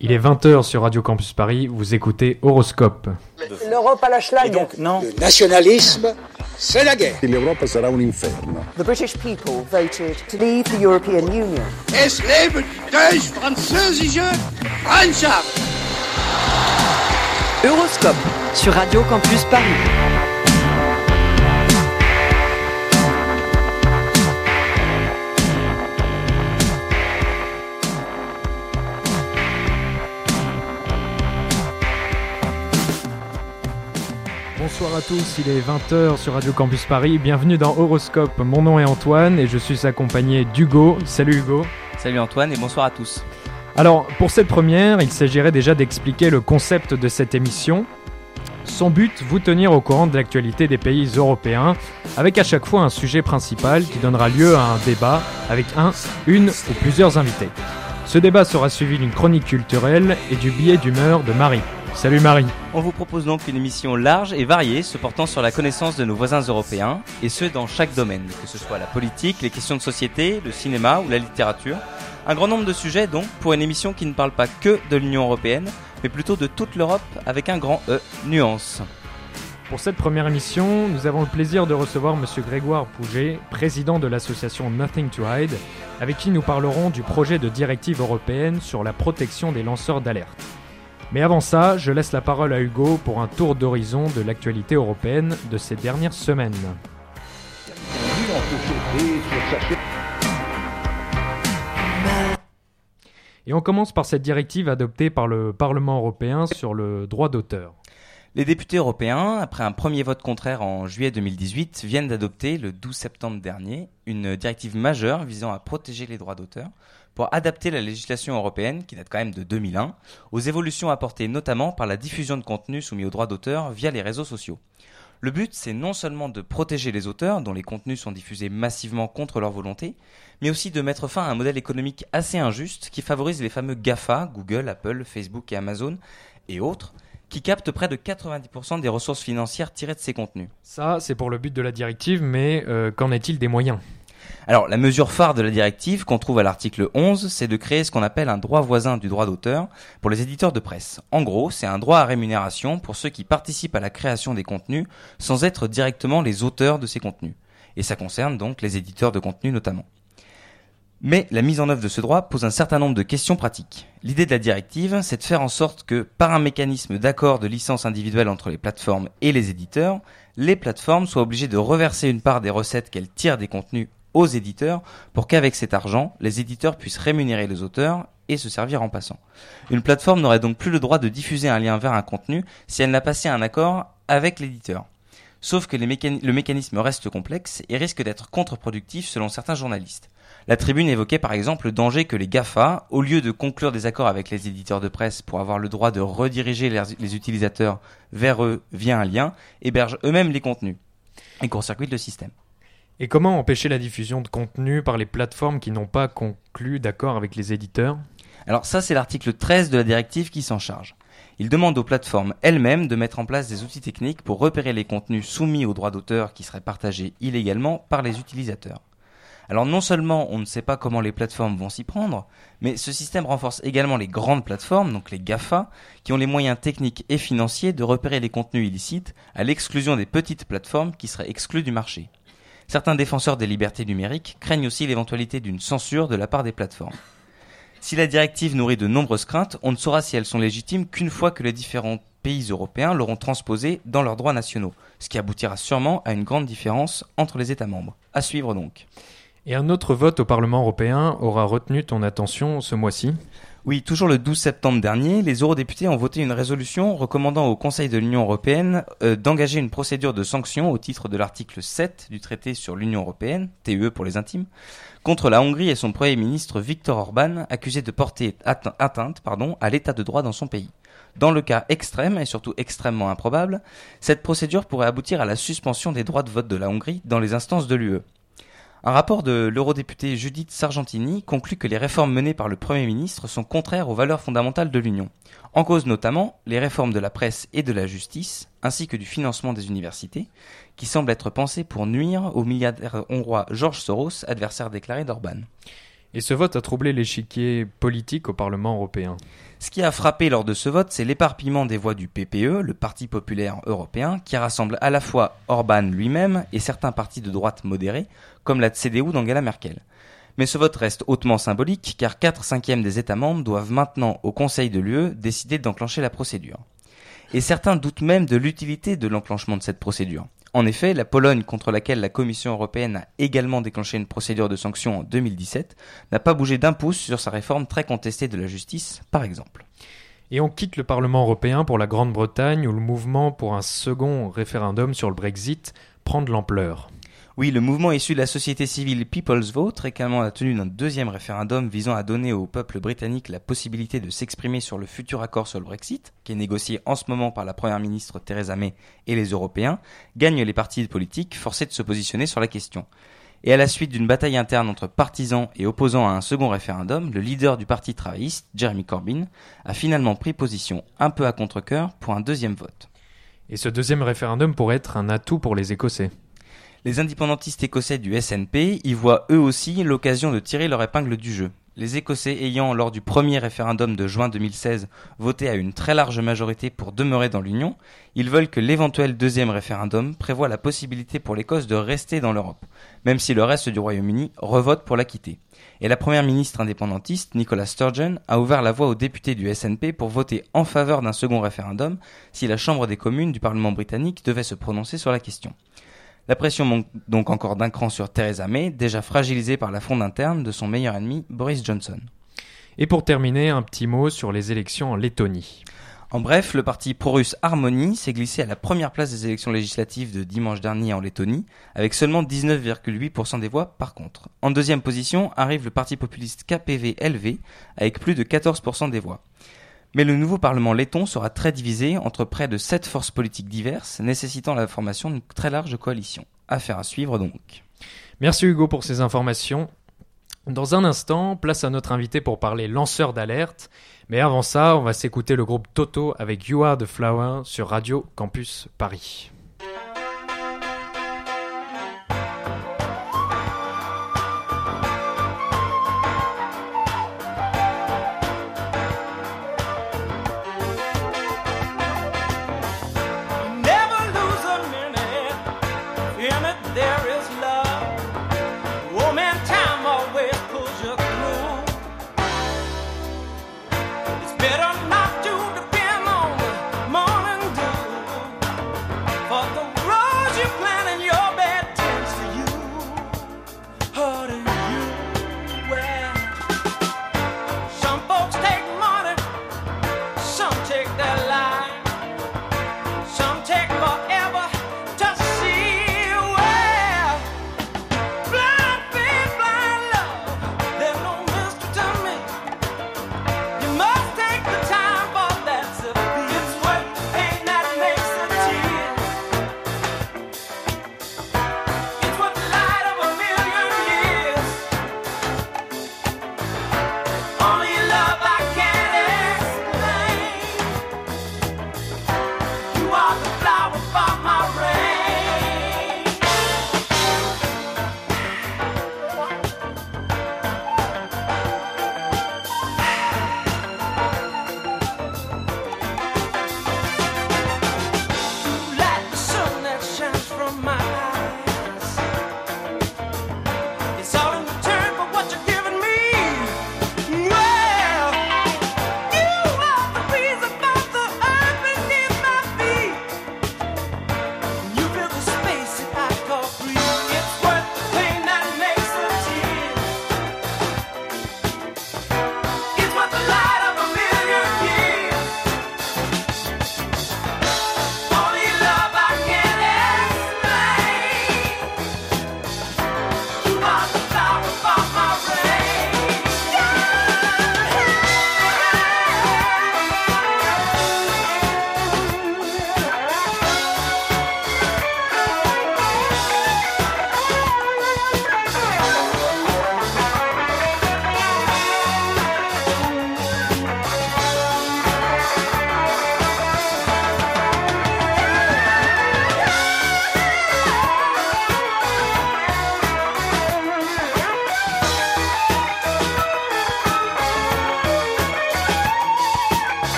Il est 20h sur Radio Campus Paris, vous écoutez Horoscope. L'Europe à la schlag. non. Le nationalisme, c'est la guerre. L'Europa sarà un inferno. The British people voted to leave the European Union. Es lebe die französische Freundschaft. Euroscope sur Radio Campus Paris. Bonsoir à tous, il est 20h sur Radio Campus Paris, bienvenue dans Horoscope. Mon nom est Antoine et je suis accompagné d'Hugo. Salut Hugo. Salut Antoine et bonsoir à tous. Alors, pour cette première, il s'agirait déjà d'expliquer le concept de cette émission. Son but, vous tenir au courant de l'actualité des pays européens, avec à chaque fois un sujet principal qui donnera lieu à un débat avec un, une ou plusieurs invités. Ce débat sera suivi d'une chronique culturelle et du billet d'humeur de Marie. Salut Marie. On vous propose donc une émission large et variée se portant sur la connaissance de nos voisins européens, et ce dans chaque domaine, que ce soit la politique, les questions de société, le cinéma ou la littérature. Un grand nombre de sujets donc pour une émission qui ne parle pas que de l'Union Européenne, mais plutôt de toute l'Europe avec un grand E, nuance. Pour cette première émission, nous avons le plaisir de recevoir Monsieur Grégoire Pouget, président de l'association Nothing to Hide, avec qui nous parlerons du projet de directive européenne sur la protection des lanceurs d'alerte. Mais avant ça, je laisse la parole à Hugo pour un tour d'horizon de l'actualité européenne de ces dernières semaines. Et on commence par cette directive adoptée par le Parlement européen sur le droit d'auteur. Les députés européens, après un premier vote contraire en juillet 2018, viennent d'adopter le 12 septembre dernier une directive majeure visant à protéger les droits d'auteur pour adapter la législation européenne, qui date quand même de 2001, aux évolutions apportées notamment par la diffusion de contenus soumis aux droits d'auteur via les réseaux sociaux. Le but, c'est non seulement de protéger les auteurs, dont les contenus sont diffusés massivement contre leur volonté, mais aussi de mettre fin à un modèle économique assez injuste qui favorise les fameux GAFA, Google, Apple, Facebook et Amazon, et autres, qui captent près de 90% des ressources financières tirées de ces contenus. Ça, c'est pour le but de la directive, mais euh, qu'en est-il des moyens? Alors, la mesure phare de la directive qu'on trouve à l'article 11, c'est de créer ce qu'on appelle un droit voisin du droit d'auteur pour les éditeurs de presse. En gros, c'est un droit à rémunération pour ceux qui participent à la création des contenus sans être directement les auteurs de ces contenus. Et ça concerne donc les éditeurs de contenus notamment. Mais la mise en œuvre de ce droit pose un certain nombre de questions pratiques. L'idée de la directive, c'est de faire en sorte que, par un mécanisme d'accord de licence individuelle entre les plateformes et les éditeurs, les plateformes soient obligées de reverser une part des recettes qu'elles tirent des contenus aux éditeurs pour qu'avec cet argent, les éditeurs puissent rémunérer les auteurs et se servir en passant. Une plateforme n'aurait donc plus le droit de diffuser un lien vers un contenu si elle n'a passé un accord avec l'éditeur. Sauf que le mécanisme reste complexe et risque d'être contre-productif selon certains journalistes. La tribune évoquait par exemple le danger que les GAFA, au lieu de conclure des accords avec les éditeurs de presse pour avoir le droit de rediriger les utilisateurs vers eux via un lien, hébergent eux-mêmes les contenus et court-circuitent le système. Et comment empêcher la diffusion de contenu par les plateformes qui n'ont pas conclu d'accord avec les éditeurs? Alors ça, c'est l'article 13 de la directive qui s'en charge. Il demande aux plateformes elles-mêmes de mettre en place des outils techniques pour repérer les contenus soumis aux droits d'auteur qui seraient partagés illégalement par les utilisateurs. Alors non seulement on ne sait pas comment les plateformes vont s'y prendre, mais ce système renforce également les grandes plateformes, donc les GAFA, qui ont les moyens techniques et financiers de repérer les contenus illicites à l'exclusion des petites plateformes qui seraient exclues du marché. Certains défenseurs des libertés numériques craignent aussi l'éventualité d'une censure de la part des plateformes. Si la directive nourrit de nombreuses craintes, on ne saura si elles sont légitimes qu'une fois que les différents pays européens l'auront transposée dans leurs droits nationaux, ce qui aboutira sûrement à une grande différence entre les États membres. À suivre donc. Et un autre vote au Parlement européen aura retenu ton attention ce mois-ci? Oui, toujours le 12 septembre dernier, les eurodéputés ont voté une résolution recommandant au Conseil de l'Union européenne euh, d'engager une procédure de sanction au titre de l'article 7 du traité sur l'Union européenne, TUE pour les intimes, contre la Hongrie et son Premier ministre Viktor Orban, accusé de porter atteinte pardon, à l'état de droit dans son pays. Dans le cas extrême, et surtout extrêmement improbable, cette procédure pourrait aboutir à la suspension des droits de vote de la Hongrie dans les instances de l'UE. Un rapport de l'eurodéputée Judith Sargentini conclut que les réformes menées par le Premier ministre sont contraires aux valeurs fondamentales de l'Union. En cause notamment les réformes de la presse et de la justice, ainsi que du financement des universités, qui semblent être pensées pour nuire au milliardaire hongrois George Soros, adversaire déclaré d'Orban. Et ce vote a troublé l'échiquier politique au Parlement européen. Ce qui a frappé lors de ce vote, c'est l'éparpillement des voix du PPE, le Parti populaire européen, qui rassemble à la fois Orban lui-même et certains partis de droite modérés, comme la CDU d'Angela Merkel. Mais ce vote reste hautement symbolique, car 4 cinquièmes des États membres doivent maintenant, au Conseil de l'UE, décider d'enclencher la procédure. Et certains doutent même de l'utilité de l'enclenchement de cette procédure. En effet, la Pologne, contre laquelle la Commission européenne a également déclenché une procédure de sanction en 2017, n'a pas bougé d'un pouce sur sa réforme très contestée de la justice, par exemple. Et on quitte le Parlement européen pour la Grande-Bretagne où le mouvement pour un second référendum sur le Brexit prend de l'ampleur. Oui, le mouvement issu de la société civile People's Vote réclamant la tenue d'un deuxième référendum visant à donner au peuple britannique la possibilité de s'exprimer sur le futur accord sur le Brexit, qui est négocié en ce moment par la première ministre Theresa May et les Européens, gagne les partis politiques forcés de se positionner sur la question. Et à la suite d'une bataille interne entre partisans et opposants à un second référendum, le leader du parti travailliste, Jeremy Corbyn, a finalement pris position un peu à contre-coeur pour un deuxième vote. Et ce deuxième référendum pourrait être un atout pour les Écossais. Les indépendantistes écossais du SNP y voient eux aussi l'occasion de tirer leur épingle du jeu. Les Écossais ayant, lors du premier référendum de juin 2016, voté à une très large majorité pour demeurer dans l'Union, ils veulent que l'éventuel deuxième référendum prévoie la possibilité pour l'Écosse de rester dans l'Europe, même si le reste du Royaume-Uni revote pour la quitter. Et la première ministre indépendantiste, Nicola Sturgeon, a ouvert la voie aux députés du SNP pour voter en faveur d'un second référendum si la Chambre des communes du Parlement britannique devait se prononcer sur la question. La pression monte donc encore d'un cran sur Theresa May, déjà fragilisée par la fronde interne de son meilleur ennemi, Boris Johnson. Et pour terminer, un petit mot sur les élections en Lettonie. En bref, le parti pro-russe Harmony s'est glissé à la première place des élections législatives de dimanche dernier en Lettonie, avec seulement 19,8% des voix par contre. En deuxième position arrive le parti populiste KPV-LV, avec plus de 14% des voix. Mais le nouveau Parlement letton sera très divisé entre près de sept forces politiques diverses, nécessitant la formation d'une très large coalition. Affaire à suivre donc. Merci Hugo pour ces informations. Dans un instant, place à notre invité pour parler lanceur d'alerte. Mais avant ça, on va s'écouter le groupe Toto avec You Are the Flower sur Radio Campus Paris.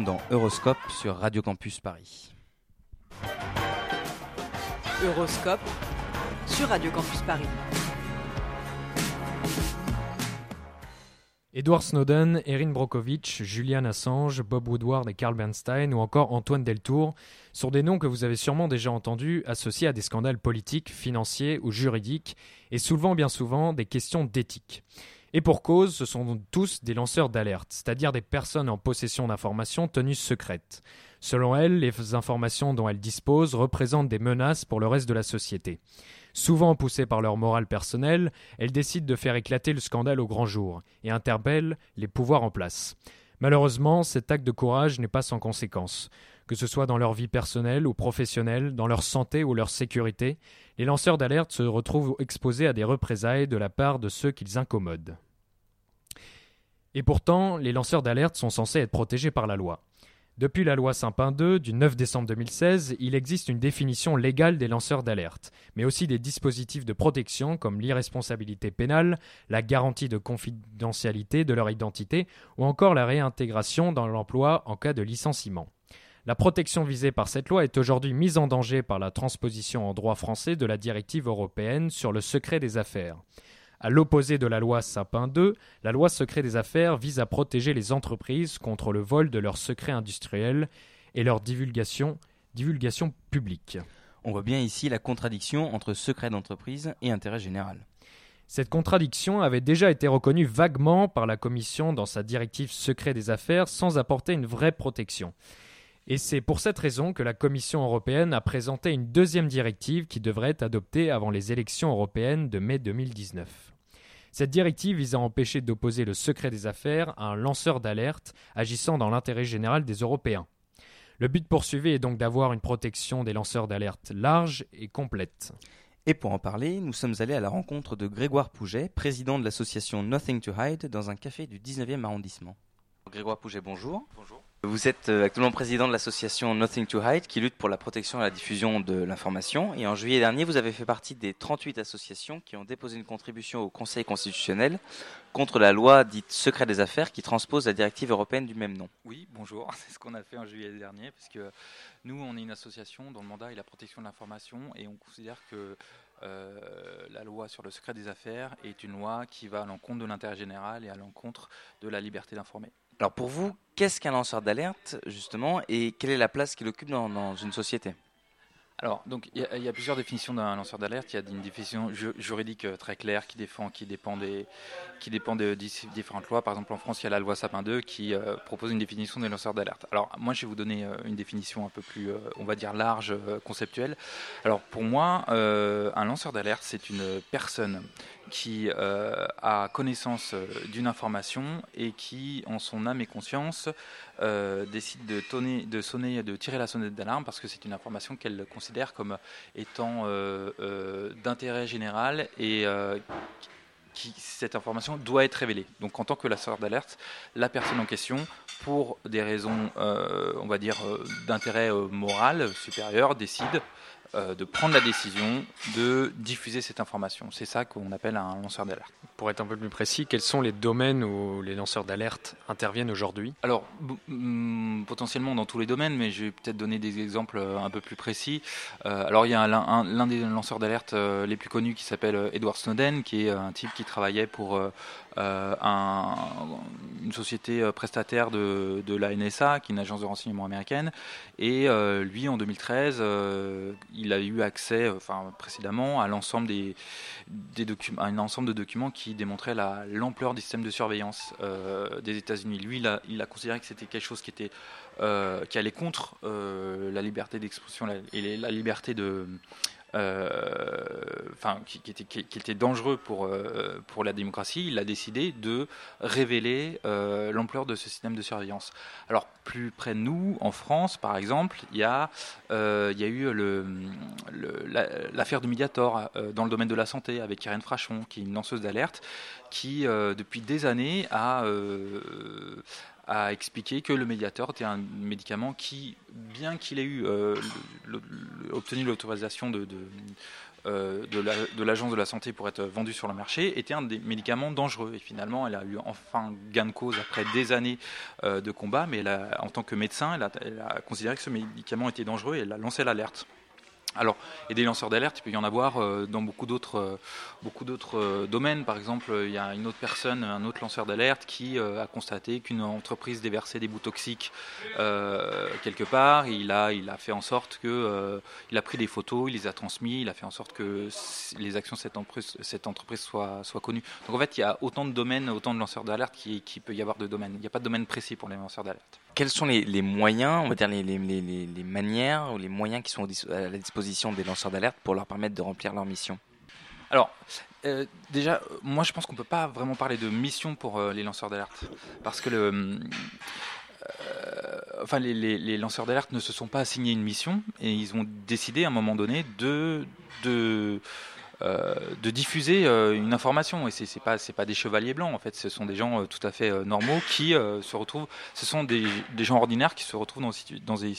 Dans Euroscope sur Radio Campus Paris. Euroscope sur Radio Campus Paris. Edward Snowden, Erin Brockovich, Julian Assange, Bob Woodward et Carl Bernstein ou encore Antoine Deltour sont des noms que vous avez sûrement déjà entendus associés à des scandales politiques, financiers ou juridiques et soulevant bien souvent des questions d'éthique. Et pour cause, ce sont tous des lanceurs d'alerte, c'est-à-dire des personnes en possession d'informations tenues secrètes. Selon elles, les informations dont elles disposent représentent des menaces pour le reste de la société. Souvent poussées par leur morale personnelle, elles décident de faire éclater le scandale au grand jour et interpellent les pouvoirs en place. Malheureusement, cet acte de courage n'est pas sans conséquences. Que ce soit dans leur vie personnelle ou professionnelle, dans leur santé ou leur sécurité, les lanceurs d'alerte se retrouvent exposés à des représailles de la part de ceux qu'ils incommodent. Et pourtant, les lanceurs d'alerte sont censés être protégés par la loi. Depuis la loi Sapin II du 9 décembre 2016, il existe une définition légale des lanceurs d'alerte, mais aussi des dispositifs de protection comme l'irresponsabilité pénale, la garantie de confidentialité de leur identité ou encore la réintégration dans l'emploi en cas de licenciement. La protection visée par cette loi est aujourd'hui mise en danger par la transposition en droit français de la directive européenne sur le secret des affaires. À l'opposé de la loi Sapin 2, la loi secret des affaires vise à protéger les entreprises contre le vol de leurs secrets industriels et leur divulgation, divulgation publique. On voit bien ici la contradiction entre secret d'entreprise et intérêt général. Cette contradiction avait déjà été reconnue vaguement par la Commission dans sa directive secret des affaires sans apporter une vraie protection. Et c'est pour cette raison que la Commission européenne a présenté une deuxième directive qui devrait être adoptée avant les élections européennes de mai 2019. Cette directive vise à empêcher d'opposer le secret des affaires à un lanceur d'alerte agissant dans l'intérêt général des Européens. Le but poursuivi est donc d'avoir une protection des lanceurs d'alerte large et complète. Et pour en parler, nous sommes allés à la rencontre de Grégoire Pouget, président de l'association Nothing to Hide, dans un café du 19e arrondissement. Grégoire Pouget, bonjour. Bonjour. Vous êtes euh, actuellement président de l'association Nothing to Hide qui lutte pour la protection et la diffusion de l'information. Et en juillet dernier, vous avez fait partie des 38 associations qui ont déposé une contribution au Conseil constitutionnel contre la loi dite secret des affaires qui transpose la directive européenne du même nom. Oui, bonjour. C'est ce qu'on a fait en juillet dernier, puisque nous, on est une association dont le mandat est la protection de l'information et on considère que euh, la loi sur le secret des affaires est une loi qui va à l'encontre de l'intérêt général et à l'encontre de la liberté d'informer. Alors pour vous, qu'est-ce qu'un lanceur d'alerte justement et quelle est la place qu'il occupe dans, une société? Alors, donc, il y, a- plusieurs définitions d'un lanceur d'alerte. Il y a une définition ju- juridique euh, très claire qui qui dépend des, qui dépend de dix- différentes lois. Par exemple, en France, il y a la loi Sapin 2 qui euh, propose une définition des lanceurs d'alerte. Alors, moi, je vais vous donner euh, une définition un peu plus, on va dire, large, conceptuelle. Alors, pour moi, un lanceur d'alerte, c'est une personne qui a connaissance d'une information et qui, en son âme et conscience, décide de, de sonner, de tirer la sonnette d'alarme parce que c'est une information qu'elle considère comme étant euh, euh, d'intérêt général et euh, qui, cette information doit être révélée. Donc, en tant que lanceur d'alerte, la personne en question, pour des raisons, on va dire, d'intérêt moral supérieur, décide euh, de prendre la décision de diffuser cette information. C'est ça qu'on appelle un lanceur d'alerte. Pour être un peu plus précis, quels sont les domaines où les lanceurs d'alerte interviennent aujourd'hui? Alors, b- mm, potentiellement dans tous les domaines, mais je vais peut-être donner des exemples euh, un peu plus précis. Euh, alors, il y a un- un- l'un des lanceurs d'alerte les plus connus qui s'appelle Edward Snowden, qui est un type qui travaillait pour euh, un- une société euh, prestataire de, de la NSA, qui est une agence de renseignement américaine. Et euh, lui, en 2013, euh, il a eu accès, enfin précédemment, à l'ensemble des, des documents, un ensemble de documents qui démontraient la- l'ampleur des systèmes de surveillance des États-Unis. Lui, il a, considéré que c'était quelque chose qui était qui allait contre la liberté d'expression et la liberté de enfin, qui, était, dangereux pour, euh, pour la démocratie, il a décidé de révéler euh, l'ampleur de ce système de surveillance. Alors, plus près de nous, en France, par exemple, il y a, euh, il y a eu l'affaire de Mediator euh, dans le domaine de la santé avec Irène Frachon, qui est une lanceuse d'alerte, qui, euh, depuis des années, a, euh, a expliqué que le médiateur était un médicament qui, bien qu'il ait eu euh, obtenu l'autorisation euh, de la- de l'agence de la santé pour être vendu sur le marché, était un des médicaments dangereux. Et finalement, elle a eu enfin gain de cause après des années euh, de combat, mais en tant que médecin, elle a considéré que ce médicament était dangereux et elle a lancé l'alerte. Alors, et des lanceurs d'alerte, il peut y en avoir euh, dans beaucoup d'autres, euh, beaucoup d'autres euh, domaines. Par exemple, il y a une autre personne, un autre lanceur d'alerte qui a constaté qu'une entreprise déversait des bouts toxiques quelque part. Il a, il a fait en sorte que, il a pris des photos, il les a transmis, il a fait en sorte que les actions de cette entreprise, cette entreprise soient, soient connues. Donc en fait, il y a autant de domaines, autant de lanceurs d'alerte qu'il qui peut y avoir de domaines. Il n'y a pas de domaine précis pour les lanceurs d'alerte. Quels sont les, moyens, on va dire les, manières ou les moyens qui sont à la disposition des lanceurs d'alerte pour leur permettre de remplir leur mission? Alors, euh, déjà, moi je pense qu'on peut pas vraiment parler de mission pour euh, les lanceurs d'alerte. Parce que euh, enfin, les, les- lanceurs d'alerte ne se sont pas assignés une mission et ils ont décidé à un moment donné de. de de diffuser euh, une information. Et c'est c'est pas pas des chevaliers blancs en fait. Ce sont des gens euh, tout à fait euh, normaux qui euh, se retrouvent ce sont des, des gens ordinaires qui se retrouvent dans, des,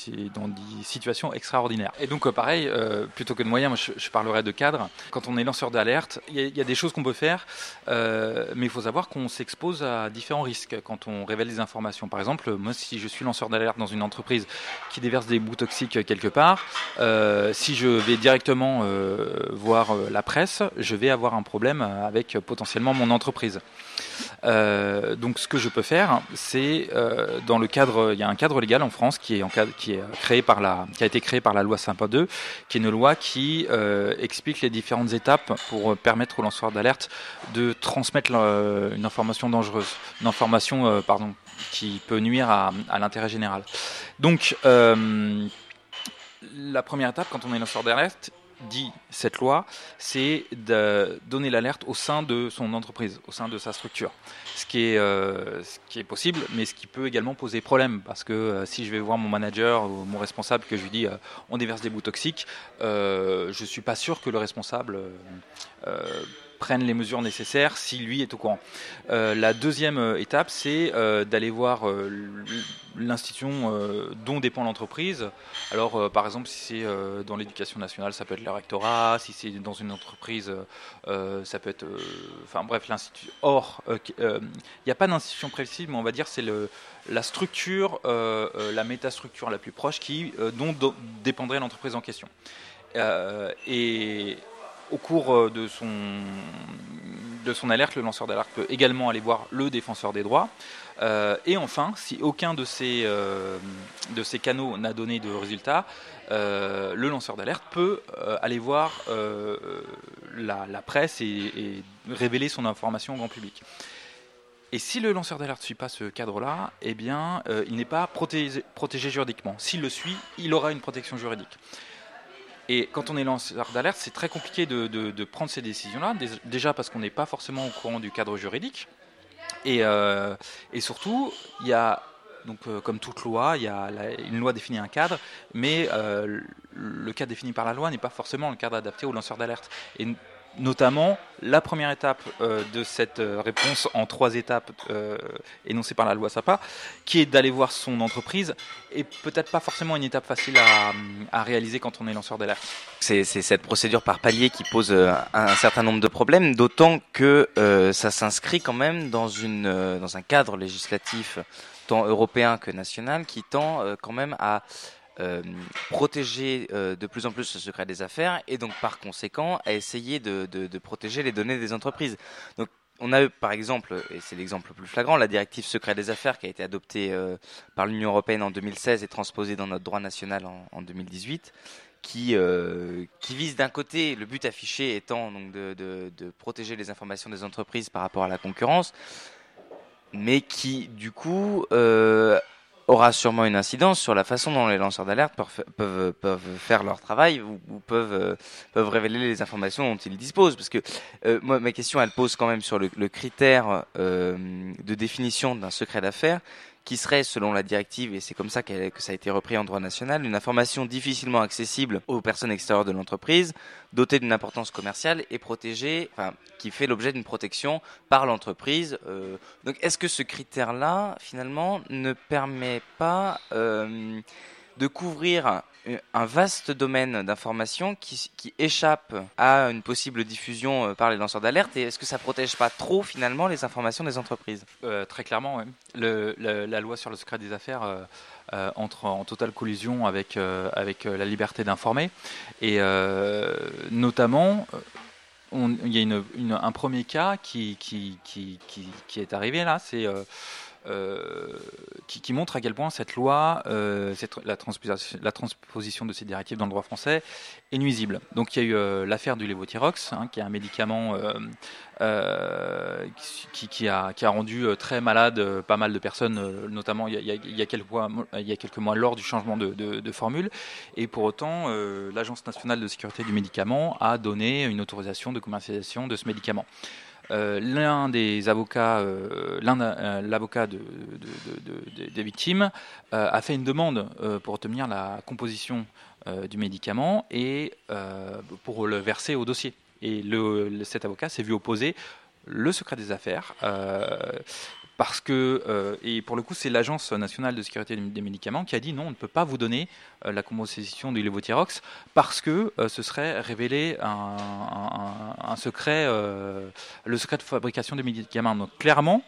situations extraordinaires. Et donc euh, pareil euh, plutôt que de moyens moi, je, je parlerai de cadre. Quand on est lanceur d'alerte il y, y a des choses qu'on peut faire euh, mais il faut savoir qu'on s'expose à différents risques quand on révèle des informations. Par exemple moi si je suis lanceur d'alerte dans une entreprise qui déverse des bouts toxiques quelque part euh, si je vais directement euh, voir euh, la je vais avoir un problème avec euh, potentiellement mon entreprise. Euh, donc, ce que je peux faire, c'est euh, dans le cadre, il y a un cadre légal en France qui est, créé par la, qui a été créé par la loi Sympa 2, qui est une loi qui euh, explique les différentes étapes pour euh, permettre aux lanceurs d'alerte de transmettre euh, une information dangereuse, une information, euh, pardon, qui peut nuire à, l'intérêt général. Donc, euh, la première étape, quand on est lanceur d'alerte, dit cette loi, c'est de donner l'alerte au sein de son entreprise, au sein de sa structure. Ce qui est, euh, possible, mais ce qui peut également poser problème, parce que euh, si je vais voir mon manager ou mon responsable que je lui dis euh, on déverse des bouts toxiques, je suis pas sûr que le responsable euh, euh, prenne les mesures nécessaires si lui est au courant. Euh, la deuxième euh, étape, c'est euh, d'aller voir l'institution dont dépend l'entreprise. Alors, par exemple, si c'est dans l'éducation nationale, ça peut être le rectorat. Si c'est dans une entreprise, ça peut être. Enfin, bref, l'institut. Or, il n'y a pas d'institution précise, mais on va dire c'est la structure, la métastructure la plus proche qui dont, dépendrait l'entreprise en question. Et au cours euh, de son, alerte, le lanceur d'alerte peut également aller voir le défenseur des droits. Euh, et enfin, si aucun de ces, euh, de ces canaux n'a donné de résultat, le lanceur d'alerte peut aller voir la, presse et, révéler son information au grand public. Et si le lanceur d'alerte ne suit pas ce cadre-là, eh bien, il n'est pas protégé juridiquement. S'il le suit, il aura une protection juridique. Et quand on est lanceur d'alerte, c'est très compliqué de, de- prendre ces décisions-là. Dé- Déjà parce qu'on n'est pas forcément au courant du cadre juridique. Et, euh, et surtout, il y a, donc, euh, comme toute loi, il y a la- une loi définit un cadre, mais euh, le cadre défini par la loi n'est pas forcément le cadre adapté aux lanceurs d'alerte. Notamment, la première étape euh, de cette euh, réponse en trois étapes euh, énoncée par la loi SAPA, qui est d'aller voir son entreprise, est peut-être pas forcément une étape facile à, réaliser quand on est lanceur d'alerte. C'est cette procédure par palier qui pose un, certain nombre de problèmes, d'autant que ça s'inscrit quand même dans, une, dans un cadre législatif tant européen que national qui tend quand même à euh, protéger euh, de plus en plus le secret des affaires et donc par conséquent à essayer de, protéger les données des entreprises. Donc on a par exemple, et c'est l'exemple le plus flagrant, la directive secret des affaires qui a été adoptée euh, par l'Union européenne en 2016 et transposée dans notre droit national en, en 2018 qui, vise d'un côté, le but affiché étant de, protéger les informations des entreprises par rapport à la concurrence, mais qui du coup aura sûrement une incidence sur la façon dont les lanceurs d'alerte peuvent, faire leur travail ou, euh, peuvent révéler les informations dont ils disposent. Parce que euh, ma question, elle pose quand même sur le, le critère euh, de définition d'un secret d'affaires qui serait, selon la directive, et c'est comme ça que ça a été repris en droit national, une information difficilement accessible aux personnes extérieures de l'entreprise, dotée d'une importance commerciale et protégée, enfin, qui fait l'objet d'une protection par l'entreprise. Euh, donc, est-ce que ce critère-là, finalement, ne permet pas euh, de couvrir un- un vaste domaine d'informations qui, qui échappe à une possible diffusion euh, par les lanceurs d'alerte. Et est-ce que ça protège pas trop finalement les informations des entreprises? Euh, très clairement, le- la loi sur le secret des affaires euh, euh, entre en totale collision avec, euh, avec euh, la liberté d'informer. Et euh, notamment, euh, il y a une- un premier cas qui, qui, qui, qui, est arrivé là, c'est euh, euh, qui, qui montre à quel point cette loi, euh, cette- la, transposition, de ces directives dans le droit français est nuisible. Donc il y a eu euh, l'affaire du lévothyrox, hein, qui est un médicament euh, euh, qui, a, rendu euh, très malade euh, pas mal de personnes, euh, notamment il y, a, quelques mois, lors du changement de, formule. Et pour autant, euh, l'Agence nationale de sécurité du médicament a donné une autorisation de commercialisation de ce médicament. Euh, l'un des avocats, euh, l'un euh, l'avocat de, de- de- de- des victimes a fait une demande pour obtenir la composition du médicament et pour le verser au dossier. Et le- cet avocat s'est vu opposer le secret des affaires. Parce que, euh, et pour le coup, c'est l'Agence nationale de sécurité des médicaments qui a dit non, on ne peut pas vous donner euh, la composition du lévothyrox parce que euh, ce serait révéler un, un- secret, le secret de fabrication des médicaments. Donc clairement,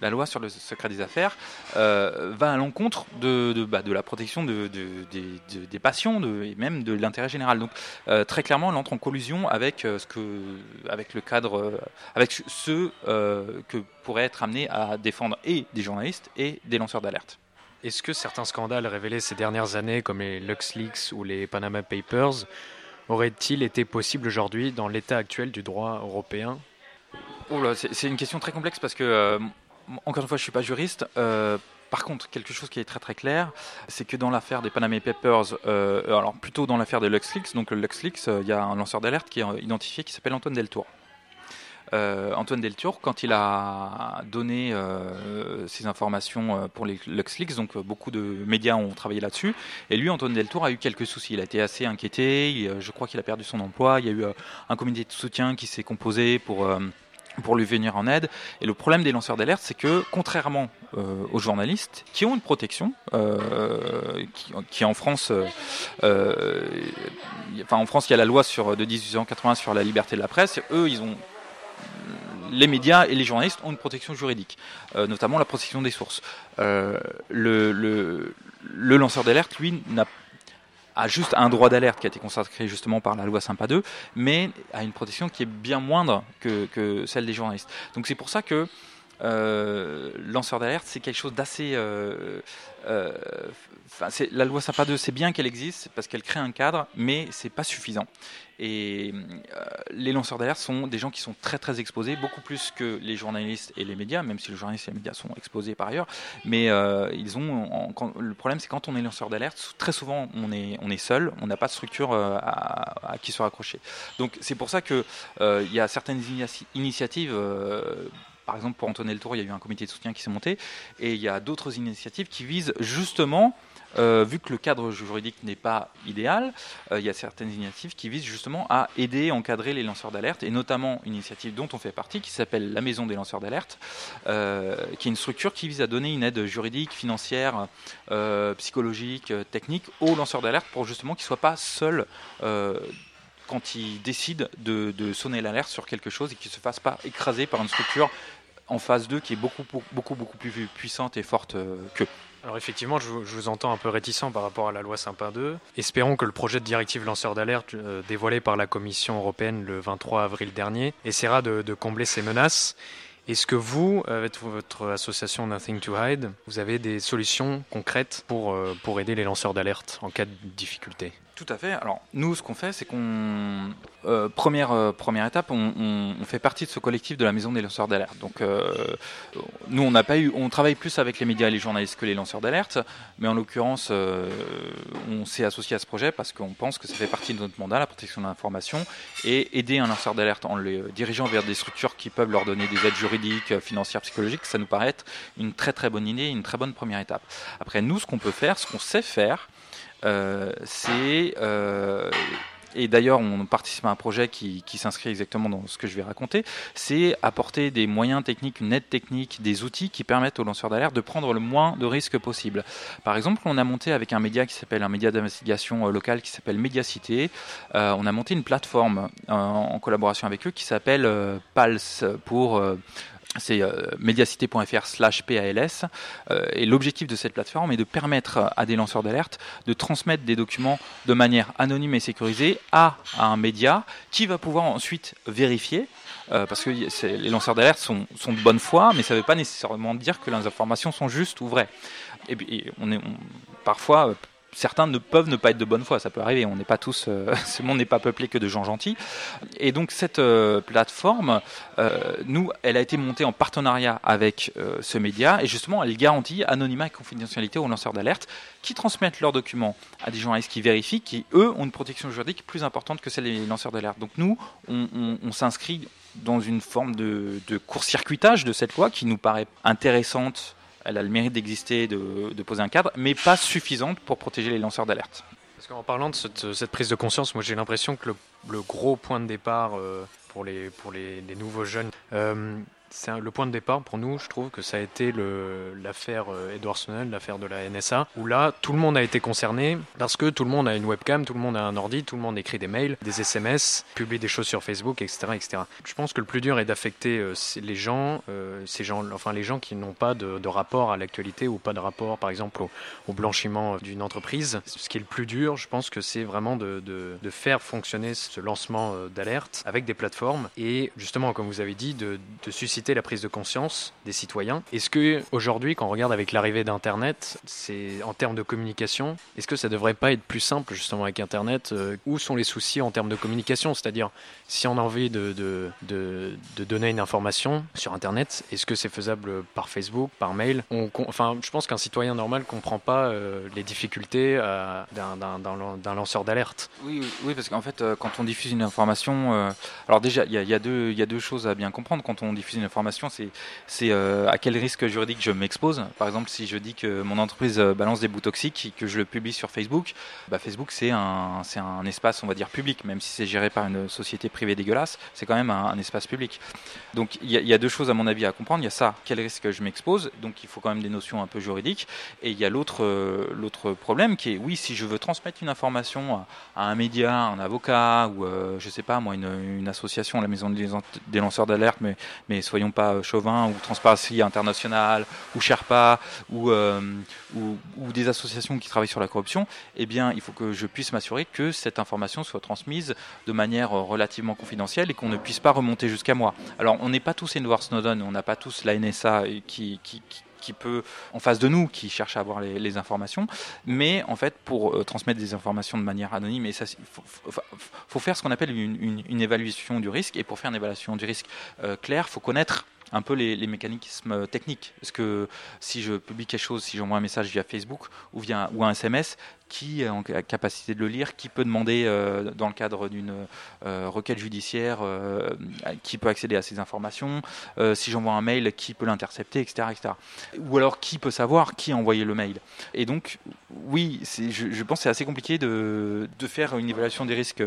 la loi sur le secret des affaires euh, va à l'encontre de, de, bah, de la protection de, de- des- de- des patients de, et même de l'intérêt général. Donc euh, très clairement, elle entre en collusion avec, euh, ce que, avec le cadre, avec ceux que pourraient être amenés à défendre et des journalistes et des lanceurs d'alerte. Est-ce que certains scandales révélés ces dernières années, comme les LuxLeaks ou les Panama Papers, auraient-ils été possibles aujourd'hui dans l'état actuel du droit européen? C'est une question très complexe parce que, encore une fois, je suis pas juriste. euh, par contre, quelque chose qui est très très clair, c'est que dans l'affaire des Panama Papers, euh, alors plutôt dans l'affaire de LuxLeaks, donc le LuxLeaks, euh, il y a un lanceur d'alerte qui est identifié qui s'appelle Antoine Deltour. Antoine Deltour, quand il a donné ces informations pour les LuxLeaks, donc beaucoup de médias ont travaillé là-dessus, et lui, Antoine Deltour, a eu quelques soucis. Il a été assez inquiété, je crois qu'il a perdu son emploi, il y a eu un comité de soutien qui s'est composé pour... pour lui venir en aide. Et le problème des lanceurs d'alerte, c'est que contrairement euh, aux journalistes, qui ont une protection, euh, qui, en France, euh, enfin en France, il y a la loi sur de 1880 sur la liberté de la presse. Eux, ils ont les médias et les journalistes ont une protection juridique, notamment la protection des sources. Le, le, lanceur d'alerte, lui, n'a a juste un droit d'alerte qui a été consacré justement par la loi Sympa 2, mais a une protection qui est bien moindre que, que celle des journalistes. Donc c'est pour ça que lanceur d'alerte, c'est quelque chose d'assez. euh, euh, la loi Sympa 2, c'est bien qu'elle existe parce qu'elle crée un cadre, mais c'est pas suffisant. Et euh, les lanceurs d'alerte sont des gens qui sont très très exposés, beaucoup plus que les journalistes et les médias, même si les journalistes et les médias sont exposés par ailleurs. Mais euh, ils ont, le problème, c'est quand on est lanceur d'alerte, très souvent on est, on est seul, on n'a pas de structure euh, à, à qui se raccrocher. Donc c'est pour ça que euh, il y a certaines initia- initiatives. Par exemple, pour Antoine Deltour, il y a eu un comité de soutien qui s'est monté, et il y a d'autres initiatives qui visent justement, euh, vu que le cadre juridique n'est pas idéal, euh, il y a certaines initiatives qui visent justement à aider, encadrer les lanceurs d'alerte, et notamment une initiative dont on fait partie, qui s'appelle la Maison des lanceurs d'alerte, euh, qui est une structure qui vise à donner une aide juridique, financière, psychologique, technique aux lanceurs d'alerte pour justement qu'ils ne soient pas seuls. quand ils décident de, de sonner l'alerte sur quelque chose et qu'ils ne se fassent pas écraser par une structure en phase 2 qui est beaucoup, beaucoup, beaucoup plus puissante et forte euh, qu'eux. Alors effectivement, je, vous- entends un peu réticent par rapport à la loi Sympa 2. Espérons que le projet de directive lanceur d'alerte euh, dévoilé par la Commission européenne le 23 avril dernier essaiera de, de combler ces menaces. Est-ce que vous, avec votre association Nothing to Hide, vous avez des solutions concrètes pour, euh, pour aider les lanceurs d'alerte en cas de difficulté? Tout à fait. Alors, nous, ce qu'on fait, c'est qu'on euh, première, euh, première étape, on, fait partie de ce collectif de la maison des lanceurs d'alerte. Donc, euh, nous, on n'a pas eu, on travaille plus avec les médias et les journalistes que les lanceurs d'alerte, mais en l'occurrence, on s'est associé à ce projet parce qu'on pense que ça fait partie de notre mandat, la protection de l'information, et aider un lanceur d'alerte en le dirigeant vers des structures qui peuvent leur donner des aides juridiques, financières, psychologiques, ça nous paraît être une très très bonne idée, une très bonne première étape. Après, nous, ce qu'on peut faire, ce qu'on sait faire, c'est euh, et d'ailleurs, on participe à un projet qui, s'inscrit exactement dans ce que je vais raconter, c'est apporter des moyens techniques, une aide technique, des outils qui permettent aux lanceurs d'alerte de prendre le moins de risques possible. Par exemple, on a monté avec un média qui s'appelle un média d'investigation euh, local qui s'appelle Mediacité, euh, on a monté une plateforme euh, en collaboration avec eux qui s'appelle euh, PALS pour euh, c'est euh, mediacité.fr slash PALS. Euh, et l'objectif de cette plateforme est de permettre à des lanceurs d'alerte de transmettre des documents de manière anonyme et sécurisée à, un média qui va pouvoir ensuite vérifier. euh, parce que les lanceurs d'alerte sont, de bonne foi, mais ça ne veut pas nécessairement dire que les informations sont justes ou vraies. Et, on est, parfois, certains ne peuvent ne pas être de bonne foi, ça peut arriver. On n'est pas tous, euh, ce monde n'est pas peuplé que de gens gentils. Et donc cette euh, plateforme, euh, nous, elle a été montée en partenariat avec ce média et justement, elle garantit anonymat et confidentialité aux lanceurs d'alerte qui transmettent leurs documents à des journalistes qui vérifient, qui eux ont une protection juridique plus importante que celle des lanceurs d'alerte. Donc nous, on s'inscrit dans une forme de, de court-circuitage de cette loi qui nous paraît intéressante. Elle a le mérite d'exister, de, poser un cadre, mais pas suffisante pour protéger les lanceurs d'alerte. Parce qu'en parlant de cette, cette prise de conscience, moi j'ai l'impression que le, gros point de départ euh, pour, les, pour les nouveaux jeunes, euh, c'est le point de départ pour nous, je trouve que ça a été l'affaire euh, Edward Snowden, l'affaire de la NSA, où là tout le monde a été concerné parce que tout le monde a une webcam, tout le monde a un ordi, tout le monde écrit des mails, des SMS, publie des choses sur Facebook, etc. etc. Je pense que le plus dur est d'affecter euh, les gens, euh, ces gens, enfin les gens qui n'ont pas de, rapport à l'actualité ou pas de rapport par exemple au, blanchiment d'une entreprise. Ce qui est le plus dur, je pense que c'est vraiment de, de- faire fonctionner ce lancement d'alerte avec des plateformes et justement, comme vous avez dit, de, de la prise de conscience des citoyens. Est-ce que aujourd'hui, quand on regarde avec l'arrivée d'Internet, c'est en termes de communication, est-ce que ça devrait pas être plus simple justement avec Internet euh, Où sont les soucis en termes de communication? C'est-à-dire, si on a envie de, donner une information sur Internet, est-ce que c'est faisable par Facebook, par mail? Enfin, je pense qu'un citoyen normal comprend pas euh, les difficultés euh, d'un- d'un d'un lan- d'un lanceur d'alerte. Oui, oui, parce qu'en fait, quand on diffuse une information, alors déjà, il y y a deux choses à bien comprendre. Quand on diffuse une information, c'est, euh, à quel risque juridique je m'expose. Par exemple, si je dis que mon entreprise euh, balance des bouts toxiques et que je le publie sur Facebook, bah, Facebook c'est un, un espace, on va dire public, même si c'est géré par une société privée dégueulasse, c'est quand même un, espace public. Donc il y, a, deux choses à mon avis à comprendre. Il y a ça, quel risque je m'expose. Donc il faut quand même des notions un peu juridiques. Et il y a l'autre, euh, problème qui est, oui, si je veux transmettre une information à, un média, un avocat ou euh, je sais pas moi une, association, la maison des, lanceurs d'alerte, mais mais soyons pas euh, chauvins ou Transparency International ou Sherpa ou, euh, ou ou des associations qui travaillent sur la corruption, eh bien il faut que je puisse m'assurer que cette information soit transmise de manière euh, relativement confidentielle et qu'on ne puisse pas remonter jusqu'à moi. Alors on n'est pas tous Edward Snowden, on n'a pas tous la NSA qui qui peut en face de nous, qui cherche à avoir les, informations, mais en fait pour euh, transmettre des informations de manière anonyme, et ça, il faut, faire ce qu'on appelle une, évaluation du risque, et pour faire une évaluation du risque euh, claire, faut connaître un peu les, les, mécanismes techniques. Parce que si je publie quelque chose, si j'envoie un message via Facebook ou via ou un SMS, qui est en capacité de le lire, qui peut demander euh, dans le cadre d'une euh, requête judiciaire, euh, qui peut accéder à ces informations, si j'envoie un mail, qui peut l'intercepter, etc., etc. Ou alors qui peut savoir qui a envoyé le mail. Et donc, oui, je, pense que c'est assez compliqué de, faire une évaluation des risques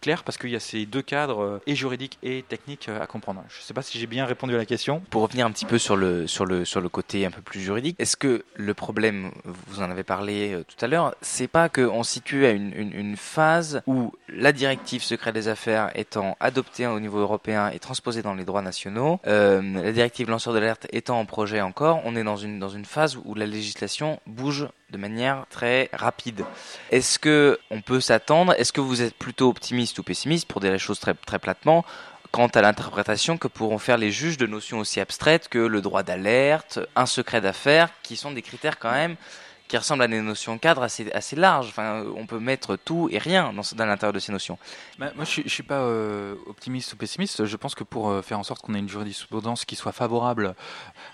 claire parce qu'il y a ces deux cadres, et juridiques et techniques, à comprendre. Je ne sais pas si j'ai bien répondu à la question. Pour revenir un petit peu sur le, sur le, sur le côté un peu plus juridique, est-ce que le problème, vous en avez parlé tout à l'heure, c'est pas qu'on situe à une, phase où la directive secret des affaires étant adoptée au niveau européen et transposée dans les droits nationaux, euh, la directive lanceur d'alerte étant en projet encore, on est dans une, dans une phase où la législation bouge de manière très rapide. Est-ce que on peut s'attendre Est-ce que vous êtes plutôt optimiste ou pessimiste pour dire les choses très, très platement quant à l'interprétation que pourront faire les juges de notions aussi abstraites que le droit d'alerte, un secret d'affaires, qui sont des critères quand même qui ressemblent à des notions cadres assez, assez larges. Enfin, on peut mettre tout et rien dans, l'intérieur de ces notions. Bah, moi, je je suis pas euh, optimiste ou pessimiste. Je pense que pour euh, faire en sorte qu'on ait une jurisprudence qui soit favorable,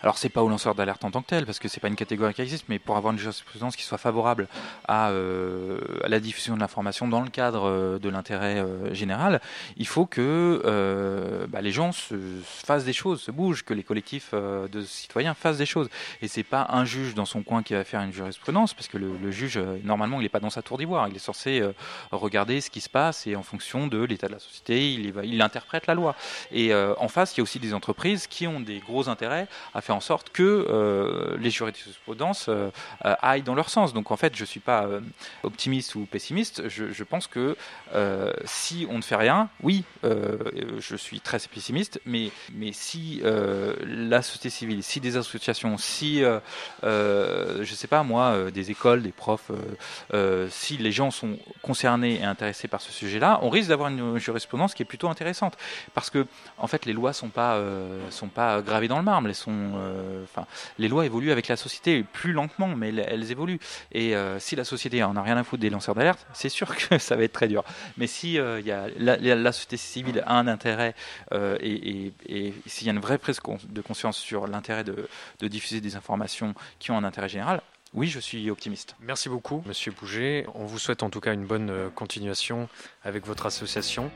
alors c'est pas au lanceur d'alerte en tant que tel, parce que c'est pas une catégorie qui existe, mais pour avoir une jurisprudence qui soit favorable à, euh, la diffusion de l'information dans le cadre euh, de l'intérêt euh, général, il faut que euh, bah, les gens se, se fassent des choses, se bougent, que les collectifs euh, de citoyens fassent des choses. Et c'est pas un juge dans son coin qui va faire une jurisprudence, parce que le, juge, euh, normalement, il n'est pas dans sa tour d'ivoire. Il est censé euh, regarder ce qui se passe et en fonction de l'état de la société, il, interprète la loi. Et euh, en face, il y a aussi des entreprises qui ont des gros intérêts à faire en sorte que les jurisprudences aillent dans leur sens. Donc en fait, je suis pas optimiste ou pessimiste. Je, pense que si on ne fait rien, oui, je suis très pessimiste, mais, si la société civile, si des associations, si, euh, euh, je sais pas moi, euh, des écoles, des profs, euh, euh, si les gens sont concernés et intéressés par ce sujet-là, on risque d'avoir une jurisprudence qui est plutôt intéressante. Parce que, en fait, les lois sont pas, sont pas gravées dans le marbre. Elles sont, enfin, les lois évoluent avec la société plus lentement, mais elles, évoluent. Et si la société en a rien à foutre des lanceurs d'alerte, c'est sûr que ça va être très dur. Mais si euh, y a la, société civile a un intérêt et, s'il y a une vraie prise de conscience sur l'intérêt de diffuser des informations qui ont un intérêt général, oui, je suis optimiste. Merci beaucoup, Monsieur Bouget. On vous souhaite en tout cas une bonne euh, continuation avec votre association.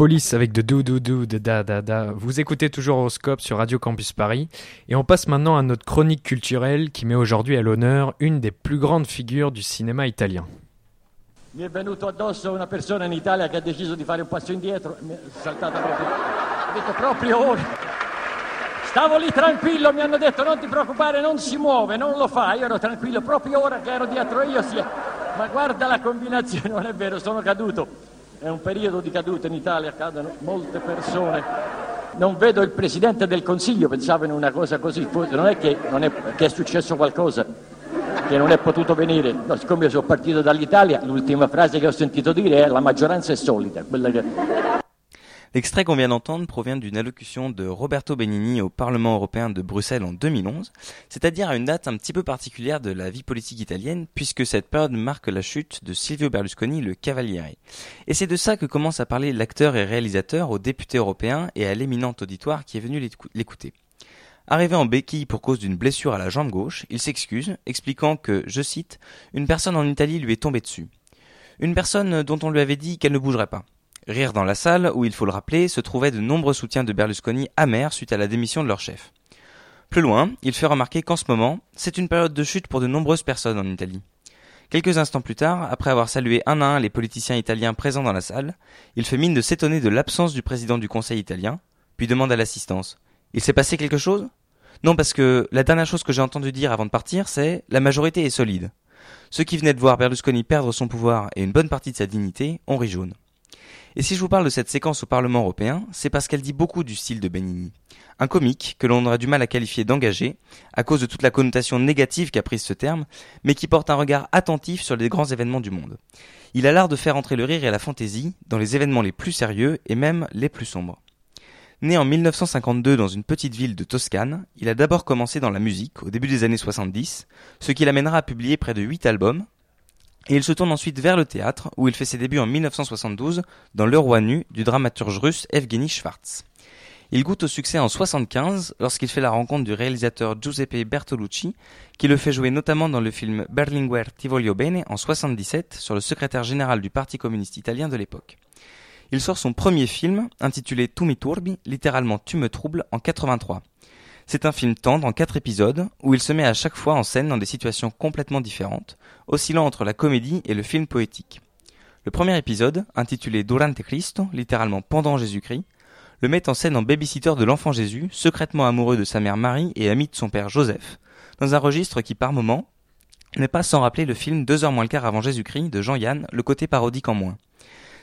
Police avec de do do do de da da da. Vous écoutez toujours Horoscope sur Radio Campus Paris et on passe maintenant à notre chronique culturelle qui met aujourd'hui à l'honneur une des plus grandes figures du cinéma italien. Mi è venuto addosso una persona in Italia che ha deciso di fare un passo indietro, mi è saltata proprio. Ho detto proprio ora. Stavo lì tranquillo, mi hanno detto non ti preoccupare, non si muove, non lo fa. Io ero tranquillo, proprio ora che ero dietro io si è... Ma guarda la combinazione, non è vero, sono caduto. È un periodo di caduta in Italia, cadono molte persone. Non vedo il Presidente del Consiglio, pensavo in una cosa così. Non è che, non è che è successo qualcosa, che non è potuto venire. No, siccome sono partito dall'Italia, l'ultima frase che ho sentito dire è la maggioranza è solida. Quella che... L'extrait qu'on vient d'entendre provient d'une allocution de Roberto Benigni au Parlement européen de Bruxelles en 2011, c'est-à-dire à une date un petit peu particulière de la vie politique italienne, puisque cette période marque la chute de Silvio Berlusconi, le Cavaliere. Et c'est de ça que commence à parler l'acteur et réalisateur aux députés européens et à l'éminent auditoire qui est venu l'écou- l'écouter. Arrivé en béquille pour cause d'une blessure à la jambe gauche, il s'excuse, expliquant que, je cite, une personne en Italie lui est tombée dessus. Une personne dont on lui avait dit qu'elle ne bougerait pas. Rire dans la salle, où il faut le rappeler, se trouvaient de nombreux soutiens de Berlusconi amers suite à la démission de leur chef. Plus loin, il fait remarquer qu'en ce moment, c'est une période de chute pour de nombreuses personnes en Italie. Quelques instants plus tard, après avoir salué un à un les politiciens italiens présents dans la salle, il fait mine de s'étonner de l'absence du président du Conseil italien, puis demande à l'assistance Il s'est passé quelque chose? Non, parce que la dernière chose que j'ai entendu dire avant de partir, c'est la majorité est solide. Ceux qui venaient de voir Berlusconi perdre son pouvoir et une bonne partie de sa dignité ont ri jaune. Et si je vous parle de cette séquence au Parlement européen, c'est parce qu'elle dit beaucoup du style de Benigni. Un comique que l'on aurait du mal à qualifier d'engagé, à cause de toute la connotation négative qu'a prise ce terme, mais qui porte un regard attentif sur les grands événements du monde. Il a l'art de faire entrer le rire et la fantaisie dans les événements les plus sérieux et même les plus sombres. Né en 1952 dans une petite ville de Toscane, il a d'abord commencé dans la musique au début des années 70, ce qui l'amènera à publier près de 8 albums, et il se tourne ensuite vers le théâtre, où il fait ses débuts en 1972 dans Le Roi nu du dramaturge russe Evgeny Schwartz. Il goûte au succès en 75 lorsqu'il fait la rencontre du réalisateur Giuseppe Bertolucci, qui le fait jouer notamment dans le film Berlinguer Ti voglio bene en 77 sur le secrétaire général du Parti communiste italien de l'époque. Il sort son premier film, intitulé Tu mi turbi, littéralement Tu me troubles, en 83. C'est un film tendre en quatre épisodes, où il se met à chaque fois en scène dans des situations complètement différentes, oscillant entre la comédie et le film poétique. Le premier épisode, intitulé Durante Cristo, littéralement pendant Jésus-Christ, le met en scène en babysitter de l'enfant Jésus, secrètement amoureux de sa mère Marie et ami de son père Joseph, dans un registre qui par moments n'est pas sans rappeler le film Deux heures moins le quart avant Jésus-Christ de Jean-Yann, le côté parodique en moins.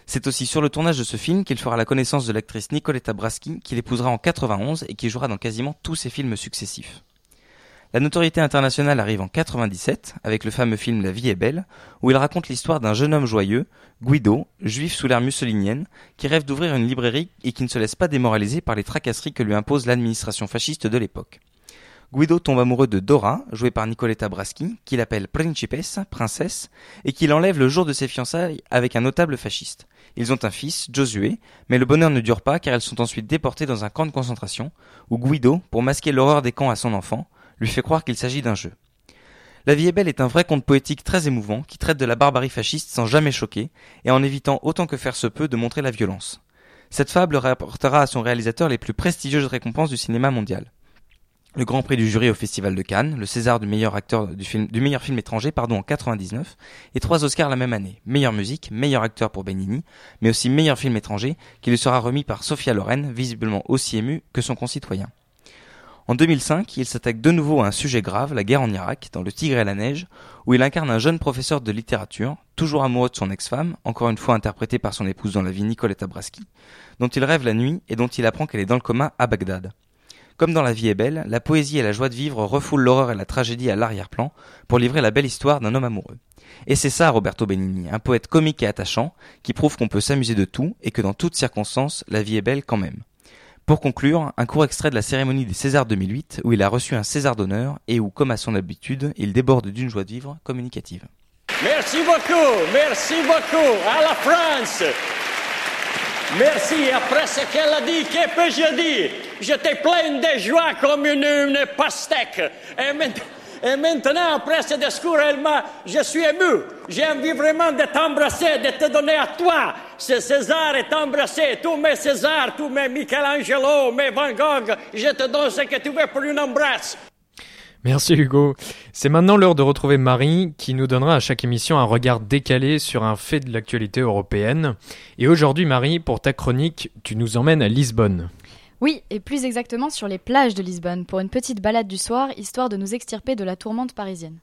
C'est aussi sur le tournage de ce film qu'il fera la connaissance de l'actrice Nicoletta Braschi, qu'il épousera en 91 et qui jouera dans quasiment tous ses films successifs. La notoriété internationale arrive en 97 avec le fameux film La vie est belle, où il raconte l'histoire d'un jeune homme joyeux, Guido, juif sous l'ère mussolinienne, qui rêve d'ouvrir une librairie et qui ne se laisse pas démoraliser par les tracasseries que lui impose l'administration fasciste de l'époque. Guido tombe amoureux de Dora, jouée par Nicoletta Braschi, qu'il appelle Principessa, princesse, et qu'il enlève le jour de ses fiançailles avec un notable fasciste. Ils ont un fils, Josué, mais le bonheur ne dure pas car elles sont ensuite déportées dans un camp de concentration, où Guido, pour masquer l'horreur des camps à son enfant, lui fait croire qu'il s'agit d'un jeu. La vie est belle est un vrai conte poétique très émouvant qui traite de la barbarie fasciste sans jamais choquer et en évitant autant que faire se peut de montrer la violence. Cette fable rapportera à son réalisateur les plus prestigieuses récompenses du cinéma mondial. Le Grand Prix du jury au Festival de Cannes, le César du meilleur acteur du, film, du meilleur film étranger pardon en 99 et trois Oscars la même année. Meilleure musique, meilleur acteur pour Benigni, mais aussi meilleur film étranger qui lui sera remis par Sophia Loren, visiblement aussi émue que son concitoyen. En 2005, il s'attaque de nouveau à un sujet grave, la guerre en Irak, dans Le Tigre et la Neige, où il incarne un jeune professeur de littérature, toujours amoureux de son ex-femme, encore une fois interprétée par son épouse dans la vie Nicoletta Braschi, dont il rêve la nuit et dont il apprend qu'elle est dans le coma à Bagdad. Comme dans La vie est belle, la poésie et la joie de vivre refoulent l'horreur et la tragédie à l'arrière-plan pour livrer la belle histoire d'un homme amoureux. Et c'est ça Roberto Benigni, un poète comique et attachant qui prouve qu'on peut s'amuser de tout et que dans toutes circonstances, la vie est belle quand même. Pour conclure, un court extrait de la cérémonie des Césars 2008 où il a reçu un César d'honneur et où, comme à son habitude, il déborde d'une joie de vivre communicative. Merci beaucoup, merci beaucoup à la France. Merci, après ce qu'elle a dit, que peux-je dire J'étais plein de joie comme une, pastèque. Et, maint- et maintenant, après ce discours, elle je suis ému. J'ai envie vraiment de t'embrasser, de te donner à toi c'est César est embrassé. Tous mes César, tous mes Michelangelo, mes Van Gogh, je te donne ce que tu veux pour une embrasse. Merci Hugo. C'est maintenant l'heure de retrouver Marie qui nous donnera à chaque émission un regard décalé sur un fait de l'actualité européenne. Et aujourd'hui Marie, pour ta chronique, tu nous emmènes à Lisbonne. Oui, et plus exactement sur les plages de Lisbonne, pour une petite balade du soir, histoire de nous extirper de la tourmente parisienne.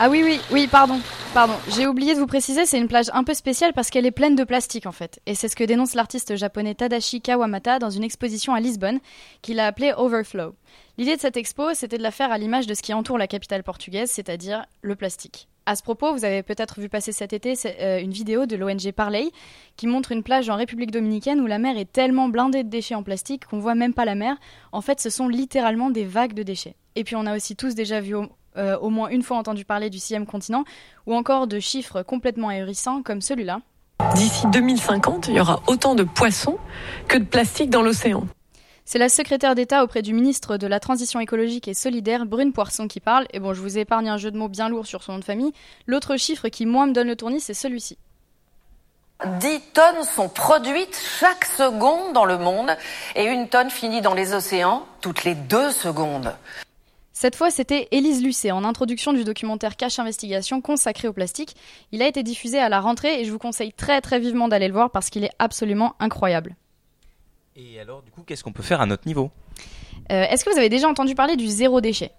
Ah oui, oui, oui, pardon. Pardon, j'ai oublié de vous préciser, c'est une plage un peu spéciale parce qu'elle est pleine de plastique en fait. Et c'est ce que dénonce l'artiste japonais Tadashi Kawamata dans une exposition à Lisbonne qu'il a appelée Overflow. L'idée de cette expo, c'était de la faire à l'image de ce qui entoure la capitale portugaise, c'est-à-dire le plastique. À ce propos, vous avez peut-être vu passer cet été euh, une vidéo de l'ONG Parley qui montre une plage en République dominicaine où la mer est tellement blindée de déchets en plastique qu'on voit même pas la mer. En fait, ce sont littéralement des vagues de déchets. Et puis on a aussi tous déjà vu euh, au moins une fois entendu parler du sixième continent ou encore de chiffres complètement ahurissants comme celui-là. D'ici 2050, il y aura autant de poissons que de plastique dans l'océan. C'est la secrétaire d'État auprès du ministre de la Transition écologique et solidaire, Brune Poisson, qui parle. Et bon, je vous épargne un jeu de mots bien lourd sur son nom de famille. L'autre chiffre qui, moi, me donne le tournis, c'est celui-ci. 10 tonnes sont produites chaque seconde dans le monde et une tonne finit dans les océans toutes les deux secondes. Cette fois, c'était Élise Lucet en introduction du documentaire Cache Investigation consacré au plastique. Il a été diffusé à la rentrée et je vous conseille très très vivement d'aller le voir parce qu'il est absolument incroyable. Et alors, du coup, qu'est-ce qu'on peut faire à notre niveau? Euh, Est-ce que vous avez déjà entendu parler du zéro déchet?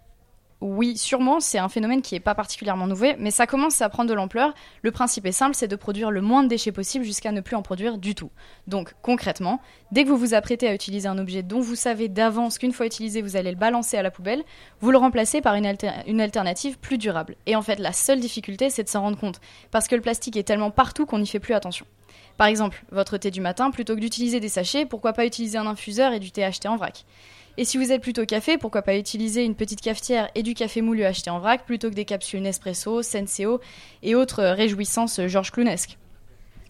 Oui, sûrement, c'est un phénomène qui n'est pas particulièrement nouveau, mais ça commence à prendre de l'ampleur. Le principe est simple, c'est de produire le moins de déchets possible jusqu'à ne plus en produire du tout. Donc, concrètement, dès que vous vous apprêtez à utiliser un objet dont vous savez d'avance qu'une fois utilisé, vous allez le balancer à la poubelle, vous le remplacez par une, une alternative plus durable. Et en fait, la seule difficulté, c'est de s'en rendre compte, parce que le plastique est tellement partout qu'on n'y fait plus attention. Par exemple, votre thé du matin, plutôt que d'utiliser des sachets, pourquoi pas utiliser un infuseur et du thé acheté en vrac? Et si vous êtes plutôt café, pourquoi pas utiliser une petite cafetière et du café moulu acheté en vrac plutôt que des capsules Nespresso, Senseo et autres réjouissances Georges Clounesques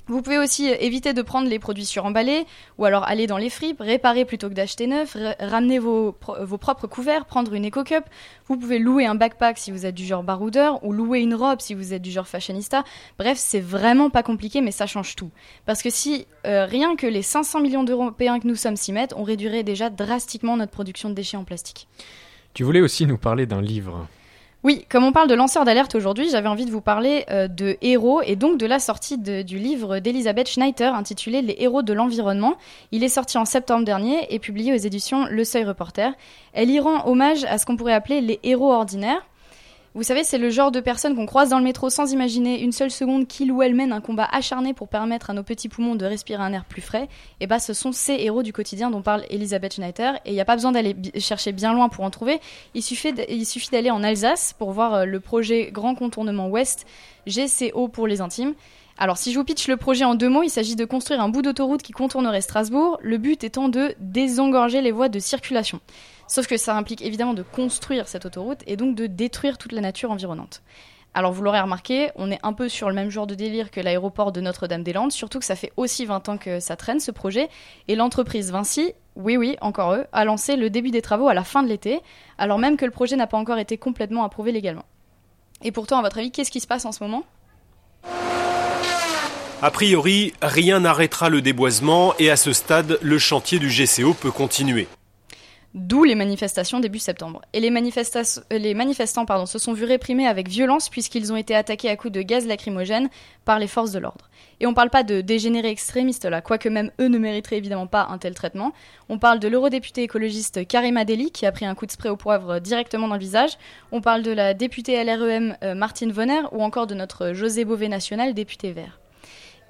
vous pouvez aussi éviter de prendre les produits suremballés ou alors aller dans les fripes, réparer plutôt que d'acheter neuf, ra- ramener vos, vos propres couverts, prendre une éco-cup. Vous pouvez louer un backpack si vous êtes du genre baroudeur ou louer une robe si vous êtes du genre fashionista. Bref, c'est vraiment pas compliqué mais ça change tout. Parce que si euh, rien que les 500 millions d'Européens que nous sommes s'y mettent, on réduirait déjà drastiquement notre production de déchets en plastique. Tu voulais aussi nous parler d'un livre. Oui, comme on parle de lanceurs d'alerte aujourd'hui, j'avais envie de vous parler euh, de héros et donc de la sortie du livre d'Elisabeth Schneider intitulé Les héros de l'environnement. Il est sorti en septembre dernier et publié aux éditions Le Seuil Reporter. Elle y rend hommage à ce qu'on pourrait appeler les héros ordinaires. Vous savez, c'est le genre de personnes qu'on croise dans le métro sans imaginer une seule seconde qu'il ou elle mène un combat acharné pour permettre à nos petits poumons de respirer un air plus frais. Et bah, ce sont ces héros du quotidien dont parle Elisabeth Schneider. Et il n'y a pas besoin d'aller chercher bien loin pour en trouver. Il suffit, d- il suffit d'aller en Alsace pour voir euh, le projet Grand Contournement Ouest, GCO pour les intimes. Alors, si je vous pitch le projet en deux mots, il s'agit de construire un bout d'autoroute qui contournerait Strasbourg, le but étant de désengorger les voies de circulation. Sauf que ça implique évidemment de construire cette autoroute et donc de détruire toute la nature environnante. Alors vous l'aurez remarqué, on est un peu sur le même genre de délire que l'aéroport de Notre-Dame-des-Landes, surtout que ça fait aussi 20 ans que ça traîne ce projet, et l'entreprise Vinci, oui oui, encore eux, a lancé le début des travaux à la fin de l'été, alors même que le projet n'a pas encore été complètement approuvé légalement. Et pourtant, à votre avis, qu'est-ce qui se passe en ce moment? A priori, rien n'arrêtera le déboisement et à ce stade, le chantier du GCO peut continuer. D'où les manifestations début septembre. Et les, euh, manifestants se sont vus réprimés avec violence puisqu'ils ont été attaqués à coups de gaz lacrymogène par les forces de l'ordre. Et on parle pas de dégénérés extrémistes là, quoique même eux ne mériteraient évidemment pas un tel traitement. On parle de l'eurodéputée écologiste Karima Deli qui a pris un coup de spray au poivre directement dans le visage. On parle de la députée LREM euh, Martine Vonner ou encore de notre José Bové national, député vert.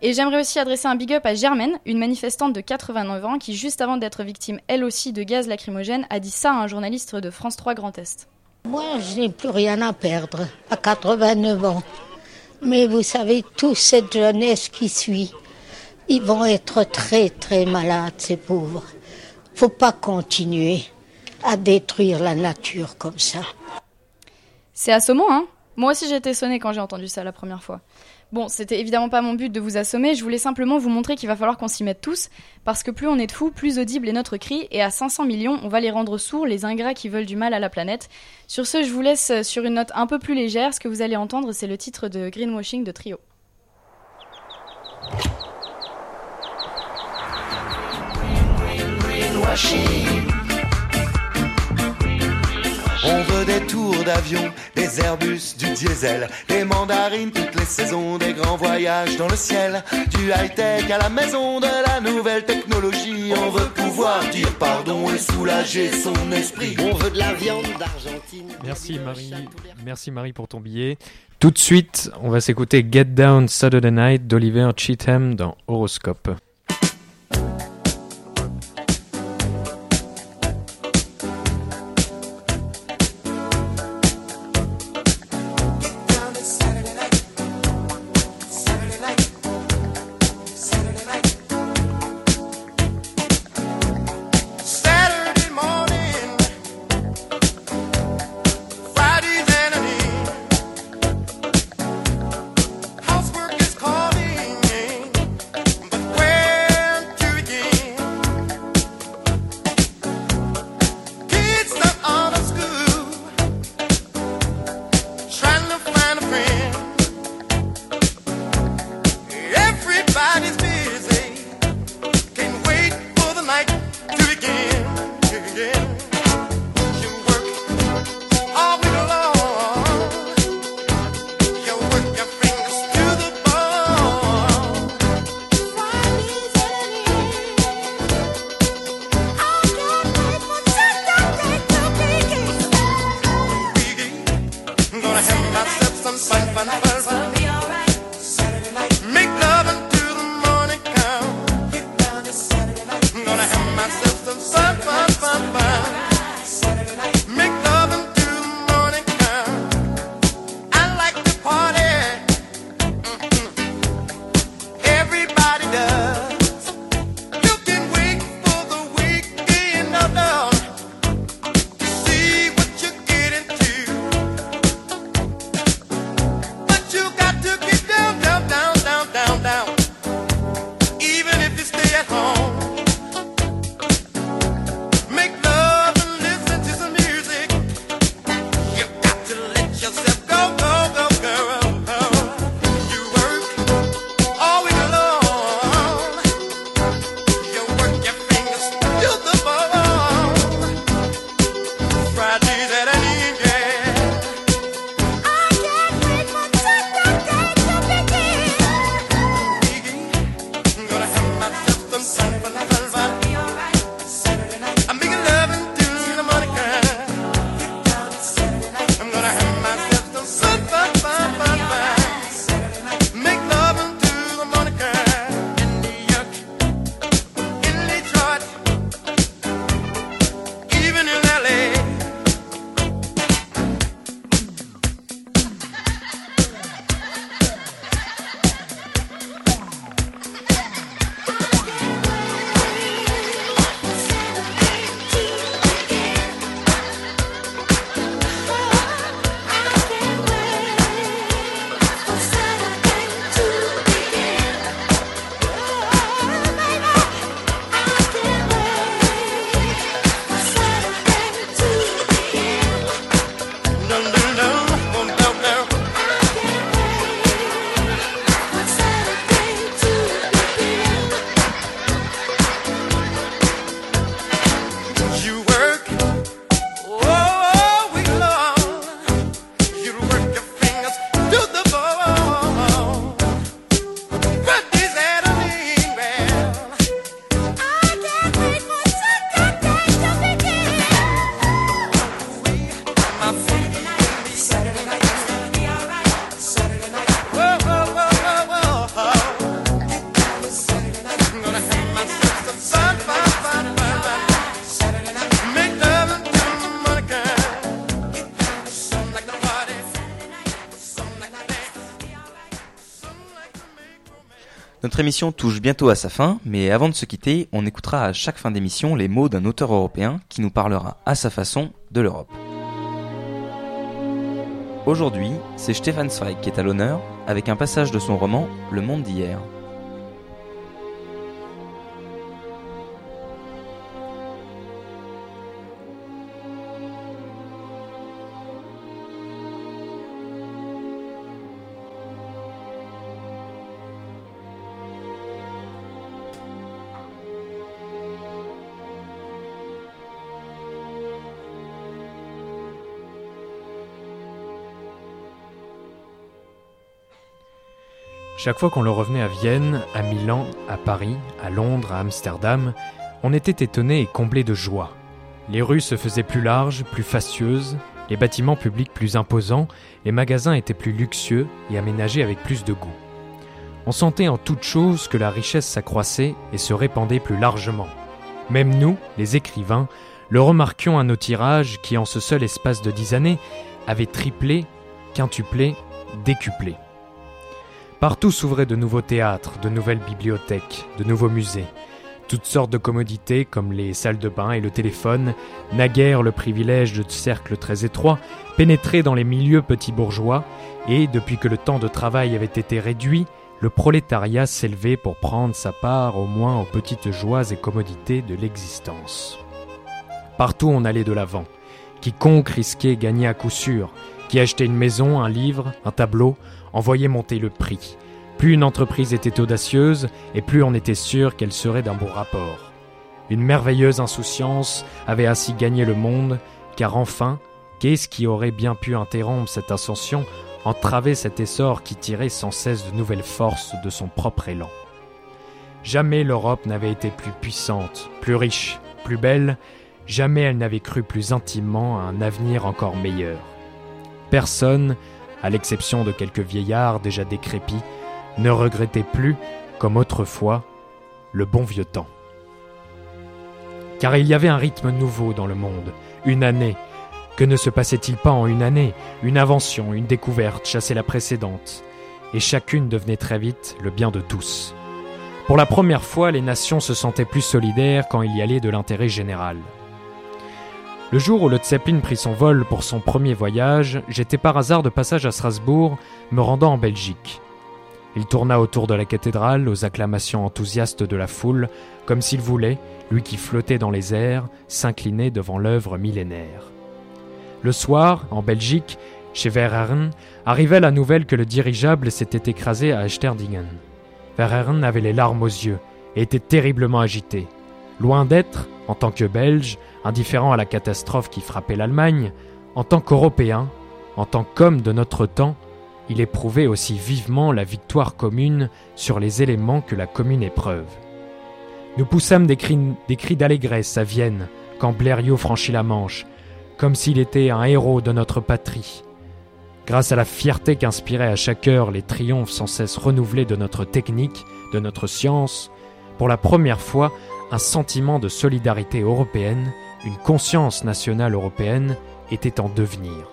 Et j'aimerais aussi adresser un big up à Germaine, une manifestante de 89 ans qui, juste avant d'être victime elle aussi de gaz lacrymogène, a dit ça à un journaliste de France 3 Grand Est. Moi, je n'ai plus rien à perdre à 89 ans. Mais vous savez, toute cette jeunesse qui suit, ils vont être très très malades, ces pauvres. Faut pas continuer à détruire la nature comme ça. C'est assommant, hein Moi aussi j'ai été sonnée quand j'ai entendu ça la première fois. Bon, c'était évidemment pas mon but de vous assommer, je voulais simplement vous montrer qu'il va falloir qu'on s'y mette tous, parce que plus on est de fous, plus audible est notre cri, et à 500 millions, on va les rendre sourds, les ingrats qui veulent du mal à la planète. Sur ce, je vous laisse sur une note un peu plus légère, ce que vous allez entendre, c'est le titre de Greenwashing de Trio. On veut des tours d'avion, des Airbus, du diesel, des mandarines toutes les saisons, des grands voyages dans le ciel, du high-tech à la maison, de la nouvelle technologie. On veut pouvoir dire pardon et soulager son esprit. On veut de la viande d'Argentine. Merci Marie, merci Marie pour ton billet. Tout de suite, on va s'écouter Get Down Saturday Night d'Oliver Cheatham dans Horoscope. Notre émission touche bientôt à sa fin, mais avant de se quitter, on écoutera à chaque fin d'émission les mots d'un auteur européen qui nous parlera à sa façon de l'Europe. Aujourd'hui, c'est Stefan Zweig qui est à l'honneur avec un passage de son roman Le Monde d'hier. Chaque fois qu'on le revenait à Vienne, à Milan, à Paris, à Londres, à Amsterdam, on était étonné et comblé de joie. Les rues se faisaient plus larges, plus fastueuses, les bâtiments publics plus imposants, les magasins étaient plus luxueux et aménagés avec plus de goût. On sentait en toute chose que la richesse s'accroissait et se répandait plus largement. Même nous, les écrivains, le remarquions à nos tirages qui, en ce seul espace de dix années, avaient triplé, quintuplé, décuplé. Partout s'ouvraient de nouveaux théâtres, de nouvelles bibliothèques, de nouveaux musées. Toutes sortes de commodités comme les salles de bain et le téléphone, naguère le privilège de cercles très étroits, pénétraient dans les milieux petits bourgeois, et depuis que le temps de travail avait été réduit, le prolétariat s'élevait pour prendre sa part au moins aux petites joies et commodités de l'existence. Partout on allait de l'avant. Quiconque risquait gagnait à coup sûr. Qui achetait une maison, un livre, un tableau, envoyait monter le prix. Plus une entreprise était audacieuse, et plus on était sûr qu'elle serait d'un bon rapport. Une merveilleuse insouciance avait ainsi gagné le monde, car enfin, qu'est-ce qui aurait bien pu interrompre cette ascension, entraver cet essor qui tirait sans cesse de nouvelles forces de son propre élan? Jamais l'Europe n'avait été plus puissante, plus riche, plus belle, jamais elle n'avait cru plus intimement à un avenir encore meilleur. Personne, à l'exception de quelques vieillards déjà décrépits, ne regrettait plus, comme autrefois, le bon vieux temps. Car il y avait un rythme nouveau dans le monde, une année. Que ne se passait-il pas en une année? Une invention, une découverte chassait la précédente, et chacune devenait très vite le bien de tous. Pour la première fois, les nations se sentaient plus solidaires quand il y allait de l'intérêt général. Le jour où le Zeppelin prit son vol pour son premier voyage, j'étais par hasard de passage à Strasbourg, me rendant en Belgique. Il tourna autour de la cathédrale aux acclamations enthousiastes de la foule, comme s'il voulait, lui qui flottait dans les airs, s'incliner devant l'œuvre millénaire. Le soir, en Belgique, chez Verhaeren, arrivait la nouvelle que le dirigeable s'était écrasé à Echterdingen. Verhaeren avait les larmes aux yeux et était terriblement agité. Loin d'être, en tant que Belge, indifférent à la catastrophe qui frappait l'Allemagne, en tant qu'Européen, en tant qu'homme de notre temps, il éprouvait aussi vivement la victoire commune sur les éléments que la commune épreuve. Nous poussâmes des cris, d'allégresse à Vienne quand Blériot franchit la Manche, comme s'il était un héros de notre patrie. Grâce à la fierté qu'inspiraient à chaque heure les triomphes sans cesse renouvelés de notre technique, de notre science, pour la première fois, un sentiment de solidarité européenne, une conscience nationale européenne était en devenir.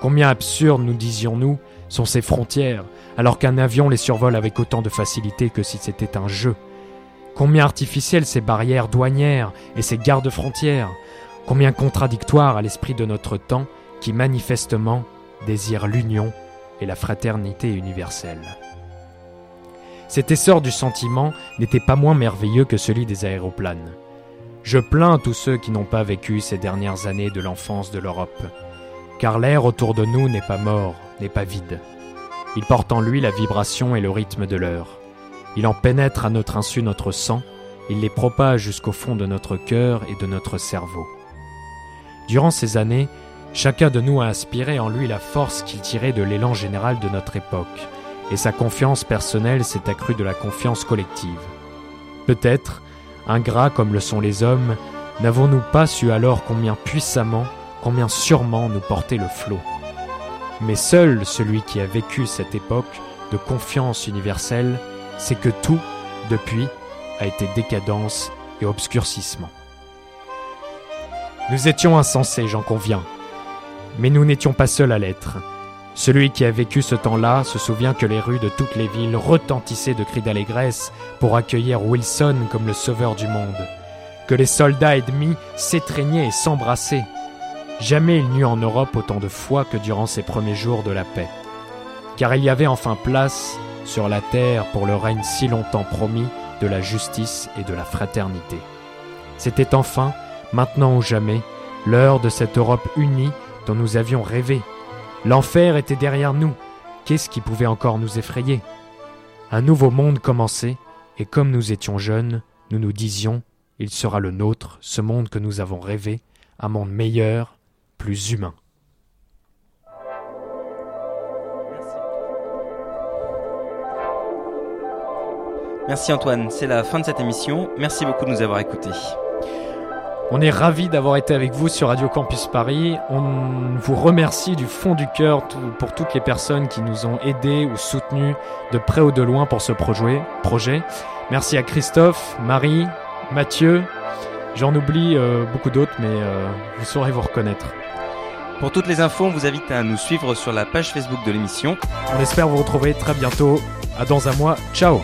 Combien absurdes, nous disions-nous, sont ces frontières, alors qu'un avion les survole avec autant de facilité que si c'était un jeu. Combien artificielles ces barrières douanières et ces gardes-frontières, combien contradictoires à l'esprit de notre temps qui manifestement désire l'union et la fraternité universelle. Cet essor du sentiment n'était pas moins merveilleux que celui des aéroplanes. Je plains tous ceux qui n'ont pas vécu ces dernières années de l'enfance de l'Europe, car l'air autour de nous n'est pas mort, n'est pas vide. Il porte en lui la vibration et le rythme de l'heure. Il en pénètre à notre insu notre sang, il les propage jusqu'au fond de notre cœur et de notre cerveau. Durant ces années, chacun de nous a aspiré en lui la force qu'il tirait de l'élan général de notre époque, et sa confiance personnelle s'est accrue de la confiance collective. Peut-être, ingrats comme le sont les hommes, n'avons-nous pas su alors combien puissamment, combien sûrement nous portait le flot. Mais seul celui qui a vécu cette époque de confiance universelle sait que tout, depuis, a été décadence et obscurcissement. Nous étions insensés, j'en conviens, mais nous n'étions pas seuls à l'être. Celui qui a vécu ce temps-là se souvient que les rues de toutes les villes retentissaient de cris d'allégresse pour accueillir Wilson comme le sauveur du monde, que les soldats ennemis s'étreignaient et s'embrassaient. Jamais il n'y eut en Europe autant de foi que durant ces premiers jours de la paix, car il y avait enfin place sur la terre pour le règne si longtemps promis de la justice et de la fraternité. C'était enfin, maintenant ou jamais, l'heure de cette Europe unie dont nous avions rêvé. L'enfer était derrière nous. Qu'est-ce qui pouvait encore nous effrayer? Un nouveau monde commençait, et comme nous étions jeunes, nous nous disions, il sera le nôtre, ce monde que nous avons rêvé, un monde meilleur, plus humain. Merci Antoine, c'est la fin de cette émission. Merci beaucoup de nous avoir écoutés. On est ravis d'avoir été avec vous sur Radio Campus Paris. On vous remercie du fond du cœur pour toutes les personnes qui nous ont aidés ou soutenus de près ou de loin pour ce projet. projet. Merci à Christophe, Marie, Mathieu. J'en oublie euh, beaucoup d'autres, mais euh, vous saurez vous reconnaître. Pour toutes les infos, on vous invite à nous suivre sur la page Facebook de l'émission. On espère vous retrouver très bientôt. À dans un mois. Ciao